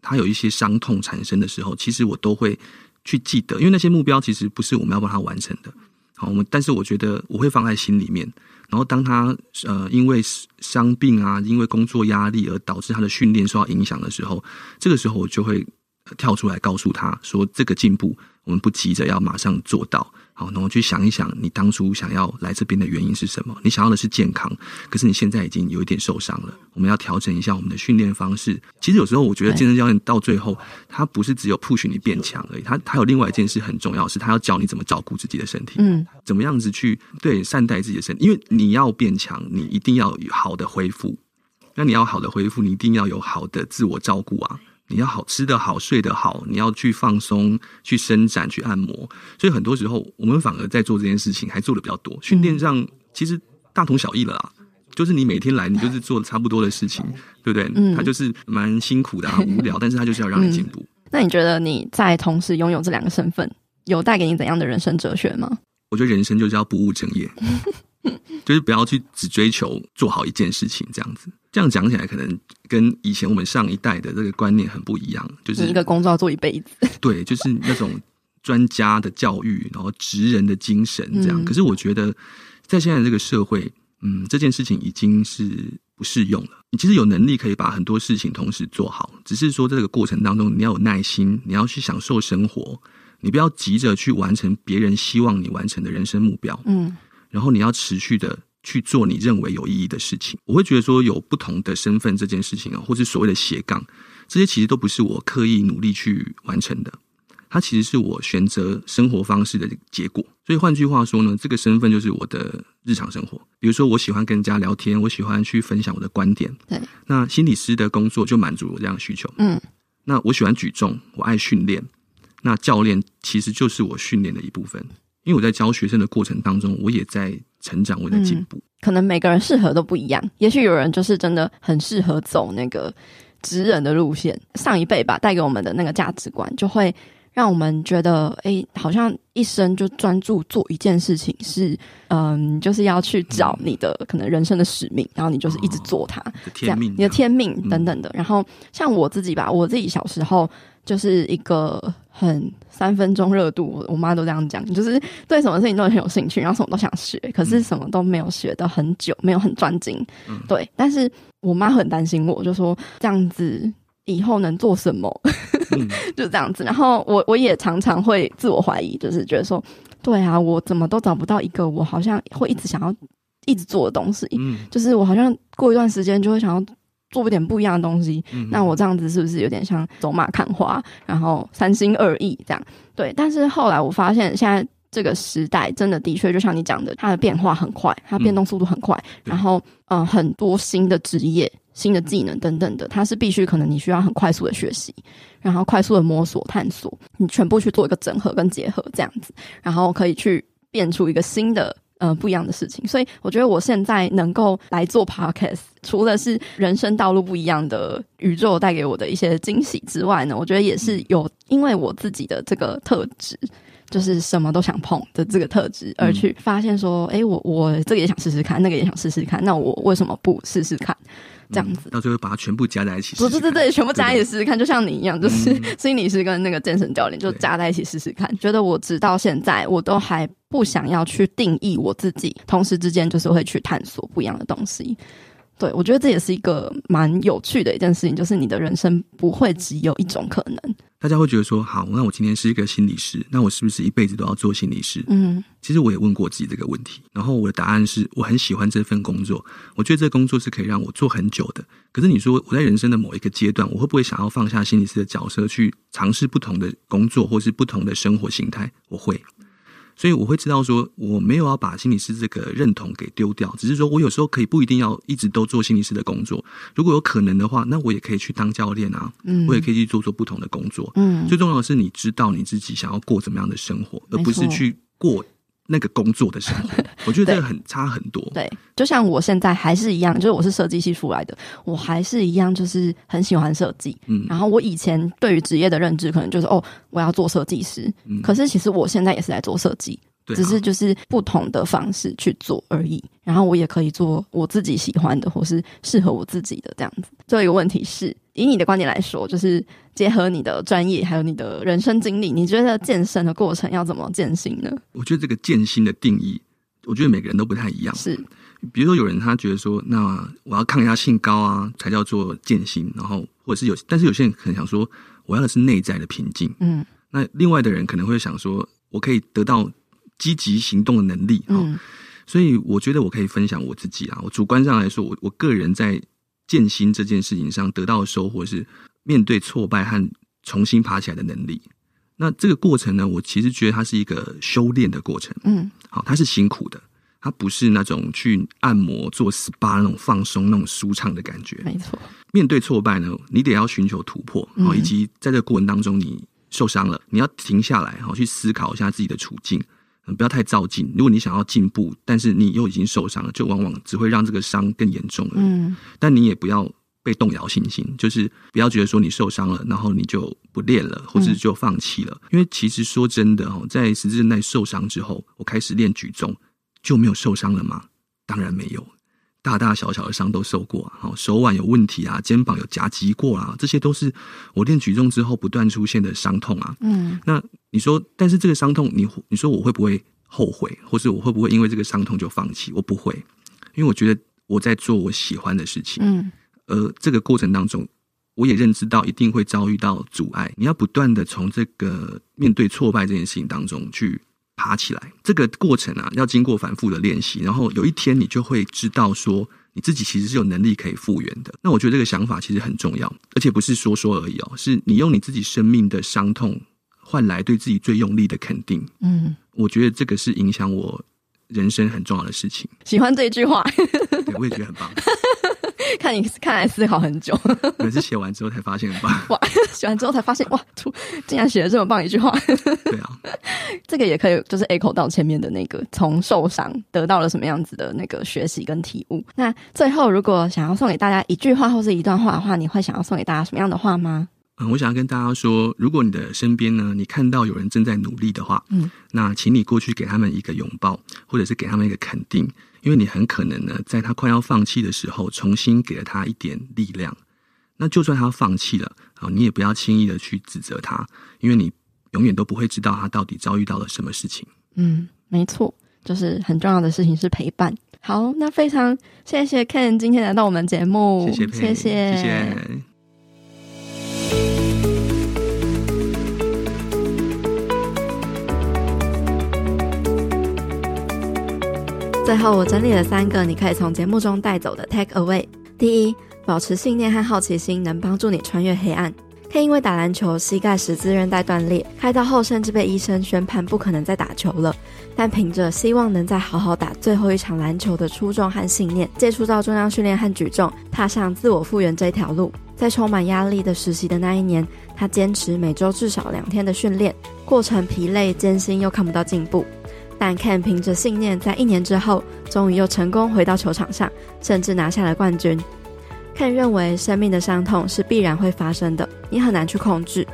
他有一些伤痛产生的时候，其实我都会去记得，因为那些目标其实不是我们要帮他完成的。好，我们但是我觉得我会放在心里面。然后当他呃因为伤病啊，因为工作压力而导致他的训练受到影响的时候，这个时候我就会跳出来告诉他说：这个进步我们不急着要马上做到。好，然后去想一想，你当初想要来这边的原因是什么？你想要的是健康，可是你现在已经有一点受伤了。我们要调整一下我们的训练方式。其实有时候我觉得健身教练到最后，他不是只有 push 你变强而已，他他有另外一件事很重要，是他要教你怎么照顾自己的身体，嗯，怎么样子去对善待自己的身体。因为你要变强，你一定要有好的恢复。那你要好的恢复，你一定要有好的自我照顾啊。你要好吃的好，睡得好，你要去放松、去伸展、去按摩。所以很多时候，我们反而在做这件事情，还做的比较多。训练上其实大同小异了啦，就是你每天来，你就是做差不多的事情，对不对？嗯，他就是蛮辛苦的、啊，无聊，但是他就是要让你进步、嗯。那你觉得你在同时拥有这两个身份，有带给你怎样的人生哲学吗？我觉得人生就是要不务正业。就是不要去只追求做好一件事情，这样子。这样讲起来，可能跟以前我们上一代的这个观念很不一样。就是一个工作要做一辈子，对，就是那种专家的教育，然后职人的精神这样。可是我觉得，在现在这个社会，嗯，这件事情已经是不适用了。你其实有能力可以把很多事情同时做好，只是说在这个过程当中，你要有耐心，你要去享受生活，你不要急着去完成别人希望你完成的人生目标。嗯。然后你要持续的去做你认为有意义的事情。我会觉得说，有不同的身份这件事情啊，或是所谓的斜杠，这些其实都不是我刻意努力去完成的，它其实是我选择生活方式的结果。所以换句话说呢，这个身份就是我的日常生活。比如说，我喜欢跟人家聊天，我喜欢去分享我的观点。对。那心理师的工作就满足我这样的需求。嗯。那我喜欢举重，我爱训练。那教练其实就是我训练的一部分。因为我在教学生的过程当中，我也在成长，我在进步。可能每个人适合都不一样，也许有人就是真的很适合走那个职人的路线。上一辈吧带给我们的那个价值观，就会让我们觉得，哎、欸，好像一生就专注做一件事情是，嗯，就是要去找你的可能人生的使命，然后你就是一直做它，哦、天命，你的天命等等的。嗯、然后像我自己吧，我自己小时候。就是一个很三分钟热度，我我妈都这样讲，就是对什么事情都很有兴趣，然后什么都想学，可是什么都没有学的很久，没有很专精。嗯、对，但是我妈很担心我，就说这样子以后能做什么？嗯、就这样子。然后我我也常常会自我怀疑，就是觉得说，对啊，我怎么都找不到一个我好像会一直想要一直做的东西。嗯，就是我好像过一段时间就会想要。做一点不一样的东西，嗯、那我这样子是不是有点像走马看花，然后三心二意这样？对，但是后来我发现，现在这个时代真的的确，就像你讲的，它的变化很快，它变动速度很快，嗯、然后嗯，很多新的职业、新的技能等等的，它是必须可能你需要很快速的学习，然后快速的摸索、探索，你全部去做一个整合跟结合这样子，然后可以去变出一个新的。嗯，不一样的事情，所以我觉得我现在能够来做 podcast，除了是人生道路不一样的宇宙带给我的一些惊喜之外呢，我觉得也是有因为我自己的这个特质，就是什么都想碰的这个特质，而去发现说，哎、我我这个也想试试看，那个也想试试看，那我为什么不试试看？这样子，嗯、到最后把它全部加在一起试试。不是，对对对，全部加在一起试试看，就像你一样，就是心理师跟那个健身教练就加在一起试试看。觉得我直到现在，我都还不想要去定义我自己，同时之间就是会去探索不一样的东西。对，我觉得这也是一个蛮有趣的一件事情，就是你的人生不会只有一种可能。大家会觉得说，好，那我今天是一个心理师，那我是不是一辈子都要做心理师？嗯，其实我也问过自己这个问题，然后我的答案是我很喜欢这份工作，我觉得这工作是可以让我做很久的。可是你说我在人生的某一个阶段，我会不会想要放下心理师的角色，去尝试不同的工作，或是不同的生活形态？我会。所以我会知道说，我没有要把心理师这个认同给丢掉，只是说我有时候可以不一定要一直都做心理师的工作。如果有可能的话，那我也可以去当教练啊，嗯，我也可以去做做不同的工作。嗯，最重要的是你知道你自己想要过怎么样的生活，而不是去过。那个工作的生活，我觉得这个很差很多。对，就像我现在还是一样，就是我是设计系出来的，我还是一样，就是很喜欢设计。嗯，然后我以前对于职业的认知，可能就是哦，我要做设计师。嗯，可是其实我现在也是在做设计。只是就是不同的方式去做而已，然后我也可以做我自己喜欢的，或是适合我自己的这样子。最后一个问题是，以你的观点来说，就是结合你的专业还有你的人生经历，你觉得健身的过程要怎么践行呢？我觉得这个健心的定义，我觉得每个人都不太一样。是，比如说有人他觉得说，那我要抗压性高啊，才叫做健心，然后或者是有，但是有些人可能想说，我要的是内在的平静。嗯，那另外的人可能会想说，我可以得到。积极行动的能力，嗯，所以我觉得我可以分享我自己啊。我主观上来说，我我个人在健心这件事情上得到的收获是面对挫败和重新爬起来的能力。那这个过程呢，我其实觉得它是一个修炼的过程，嗯，好，它是辛苦的，它不是那种去按摩做 SPA 那种放松那种舒畅的感觉，没错。面对挫败呢，你得要寻求突破，好，以及在这个过程当中你受伤了，你要停下来，好，去思考一下自己的处境。不要太照镜。如果你想要进步，但是你又已经受伤了，就往往只会让这个伤更严重了。嗯，但你也不要被动摇信心，就是不要觉得说你受伤了，然后你就不练了，或者就放弃了。嗯，因为其实说真的哦，在十字韧带受伤之后，我开始练举重，就没有受伤了吗？当然没有。大大小小的伤都受过，好，手腕有问题啊，肩膀有夹击过啊，这些都是我练举重之后不断出现的伤痛啊。嗯，那你说，但是这个伤痛，你你说我会不会后悔，或是我会不会因为这个伤痛就放弃？我不会，因为我觉得我在做我喜欢的事情。嗯，而这个过程当中，我也认知到一定会遭遇到阻碍，你要不断的从这个面对挫败这件事情当中去。爬起来，这个过程啊，要经过反复的练习，然后有一天你就会知道说，你自己其实是有能力可以复原的。那我觉得这个想法其实很重要，而且不是说说而已哦，是你用你自己生命的伤痛换来对自己最用力的肯定。嗯，我觉得这个是影响我人生很重要的事情。喜欢这一句话，对，我也觉得很棒。看你看来思考很久，可是写完之后才发现很棒。哇，写完之后才发现哇，突竟然写了这么棒一句话。对啊，这个也可以就是 echo 到前面的那个，从受伤得到了什么样子的那个学习跟体悟。那最后，如果想要送给大家一句话或是一段话的话，你会想要送给大家什么样的话吗？嗯，我想要跟大家说，如果你的身边呢，你看到有人正在努力的话，嗯，那请你过去给他们一个拥抱，或者是给他们一个肯定，因为你很可能呢，在他快要放弃的时候，重新给了他一点力量。那就算他放弃了，啊，你也不要轻易的去指责他，因为你永远都不会知道他到底遭遇到了什么事情。嗯，没错，就是很重要的事情是陪伴。好，那非常谢谢 Ken 今天来到我们节目，谢谢，谢谢。谢谢最后，我整理了三个你可以从节目中带走的 take away。第一，保持信念和好奇心能帮助你穿越黑暗。他因为打篮球膝盖十字韧带断裂，开刀后甚至被医生宣判不可能再打球了。但凭着希望能再好好打最后一场篮球的初衷和信念，接触到重量训练和举重，踏上自我复原这条路。在充满压力的实习的那一年，他坚持每周至少两天的训练，过程疲累艰辛又看不到进步。但 Ken 凭着信念，在一年之后，终于又成功回到球场上，甚至拿下了冠军。Ken 认为，生命的伤痛是必然会发生的，你很难去控制。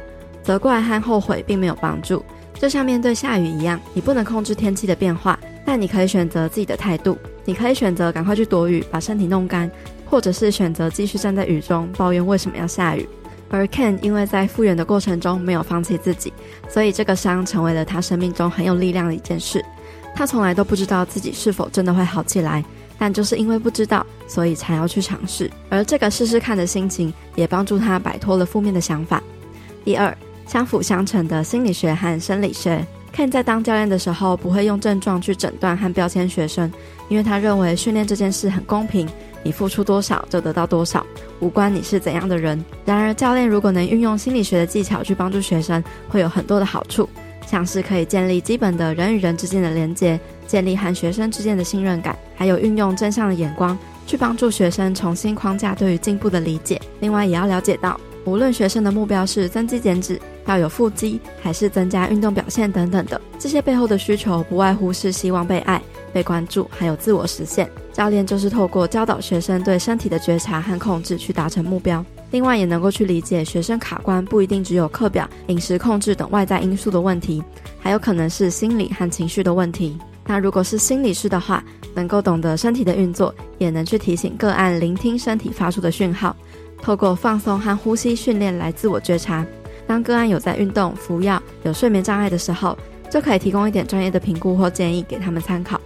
责怪和后悔并没有帮助，就像面对下雨一样，你不能控制天气的变化，但你可以选择自己的态度。你可以选择赶快去躲雨，把身体弄干，或者是选择继续站在雨中抱怨为什么要下雨。而 Ken 因为在复原的过程中没有放弃自己，所以这个伤成为了他生命中很有力量的一件事。他从来都不知道自己是否真的会好起来，但就是因为不知道，所以才要去尝试。而这个试试看的心情，也帮助他摆脱了负面的想法。第二，相辅相成的心理学和生理学。Ken 在当教练的时候，不会用症状去诊断和标签学生，因为他认为训练这件事很公平，你付出多少就得到多少，无关你是怎样的人。然而，教练如果能运用心理学的技巧去帮助学生，会有很多的好处。像是可以建立基本的人与人之间的连接，建立和学生之间的信任感，还有运用正向的眼光去帮助学生重新框架对于进步的理解。另外，也要了解到，无论学生的目标是增肌减脂、要有腹肌，还是增加运动表现等等的，这些背后的需求不外乎是希望被爱、被关注，还有自我实现。教练就是透过教导学生对身体的觉察和控制，去达成目标。另外，也能够去理解学生卡关不一定只有课表、饮食控制等外在因素的问题，还有可能是心理和情绪的问题。那如果是心理师的话，能够懂得身体的运作，也能去提醒个案聆听身体发出的讯号，透过放松和呼吸训练来自我觉察。当个案有在运动、服药、有睡眠障碍的时候，就可以提供一点专业的评估或建议给他们参考。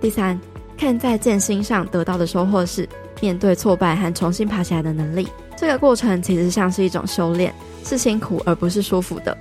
第三看在健心上得到的收获是面对挫败和重新爬起来的能力。这个过程其实像是一种修炼，是辛苦而不是舒服的。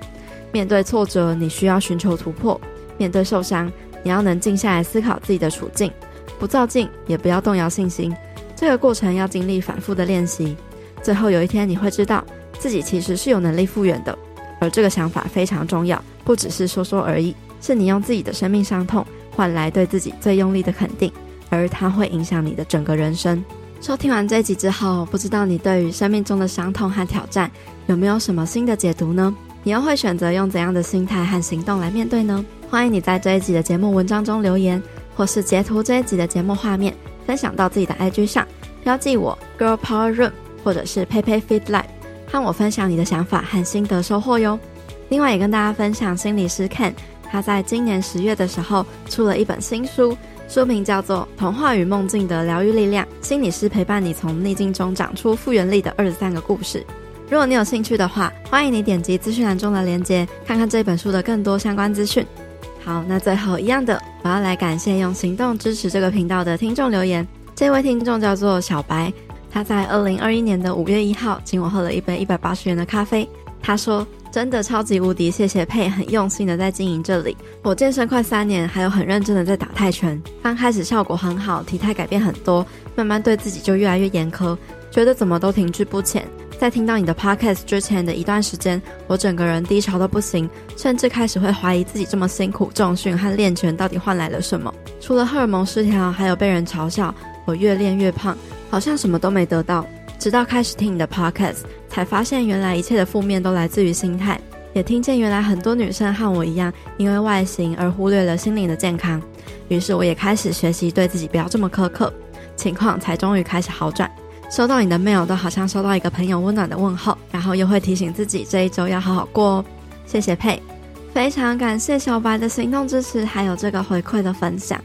面对挫折，你需要寻求突破；面对受伤，你要能静下来思考自己的处境，不躁进，也不要动摇信心。这个过程要经历反复的练习，最后有一天你会知道自己其实是有能力复原的。而这个想法非常重要，不只是说说而已，是你用自己的生命伤痛换来对自己最用力的肯定，而它会影响你的整个人生。收听完这集之后，不知道你对于生命中的伤痛和挑战有没有什么新的解读呢？你又会选择用怎样的心态和行动来面对呢？欢迎你在这一集的节目文章中留言，或是截图这一集的节目画面，分享到自己的 IG 上，标记我 Girl Power Room，或者是 PeiPei Fit Life，和我分享你的想法和心得收获哟。另外也跟大家分享心理师 Ken，他在今年十月的时候出了一本新书。书名叫做《童话与梦境的疗愈力量》，心理师陪伴你从逆境中长出复原力的二十三个故事。如果你有兴趣的话，欢迎你点击资讯栏中的链接，看看这本书的更多相关资讯。好，那最后一样的，我要来感谢用行动支持这个频道的听众留言。这位听众叫做小白，他在二零二一年的五月一号请我喝了一杯一百八十元的咖啡。他说。真的超级无敌，谢谢佩很用心的在经营这里。我健身快三年，还有很认真的在打泰拳。刚开始效果很好，体态改变很多，慢慢对自己就越来越严苛，觉得怎么都停滞不前。在听到你的 podcast 之前的一段时间，我整个人低潮到不行，甚至开始会怀疑自己这么辛苦重训和练拳到底换来了什么。除了荷尔蒙失调，还有被人嘲笑，我越练越胖，好像什么都没得到。直到开始听你的 podcast，才发现原来一切的负面都来自于心态。也听见原来很多女生和我一样，因为外形而忽略了心灵的健康。于是我也开始学习对自己不要这么苛刻，情况才终于开始好转。收到你的 mail 都好像收到一个朋友温暖的问候，然后又会提醒自己这一周要好好过哦。谢谢佩，非常感谢小白的行动支持，还有这个回馈的分享。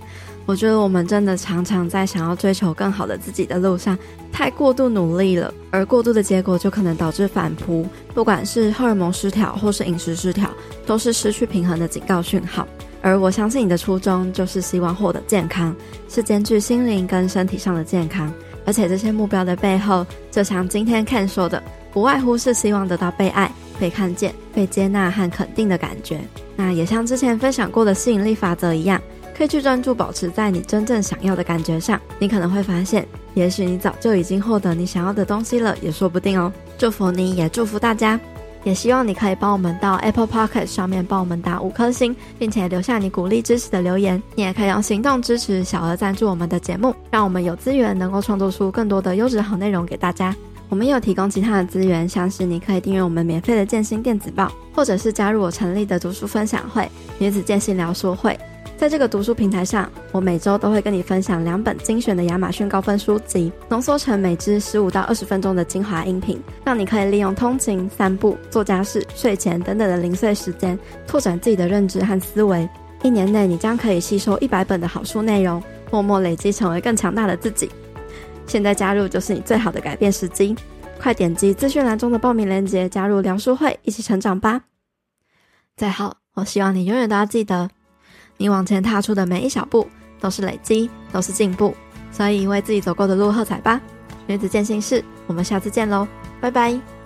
我觉得我们真的常常在想要追求更好的自己的路上，太过度努力了，而过度的结果就可能导致反扑，不管是荷尔蒙失调或是饮食失调，都是失去平衡的警告讯号。而我相信你的初衷就是希望获得健康，是兼具心灵跟身体上的健康。而且这些目标的背后，就像今天看说的，不外乎是希望得到被爱、被看见、被接纳和肯定的感觉。那也像之前分享过的吸引力法则一样，可以去专注保持在你真正想要的感觉上。你可能会发现，也许你早就已经获得你想要的东西了，也说不定哦。祝福你，也祝福大家。也希望你可以帮我们到 Apple Pocket 上面帮我们打五颗星，并且留下你鼓励支持的留言。你也可以用行动支持小额赞助我们的节目，让我们有资源能够创作出更多的优质好内容给大家。我们也有提供其他的资源，像是你可以订阅我们免费的健心电子报，或者是加入我成立的读书分享会——女子健心聊书会。在这个读书平台上，我每周都会跟你分享两本精选的亚马逊高分书籍，浓缩成每支十五到二十分钟的精华音频，让你可以利用通勤、散步、做家事、睡前等等的零碎时间，拓展自己的认知和思维。一年内，你将可以吸收一百本的好书内容，默默累积，成为更强大的自己。现在加入就是你最好的改变时机，快点击资讯栏中的报名链接，加入聊书会，一起成长吧。最后，我希望你永远都要记得。你往前踏出的每一小步都是累积，都是进步，所以为自己走过的路喝彩吧！女子健心事，我们下次见喽，拜拜。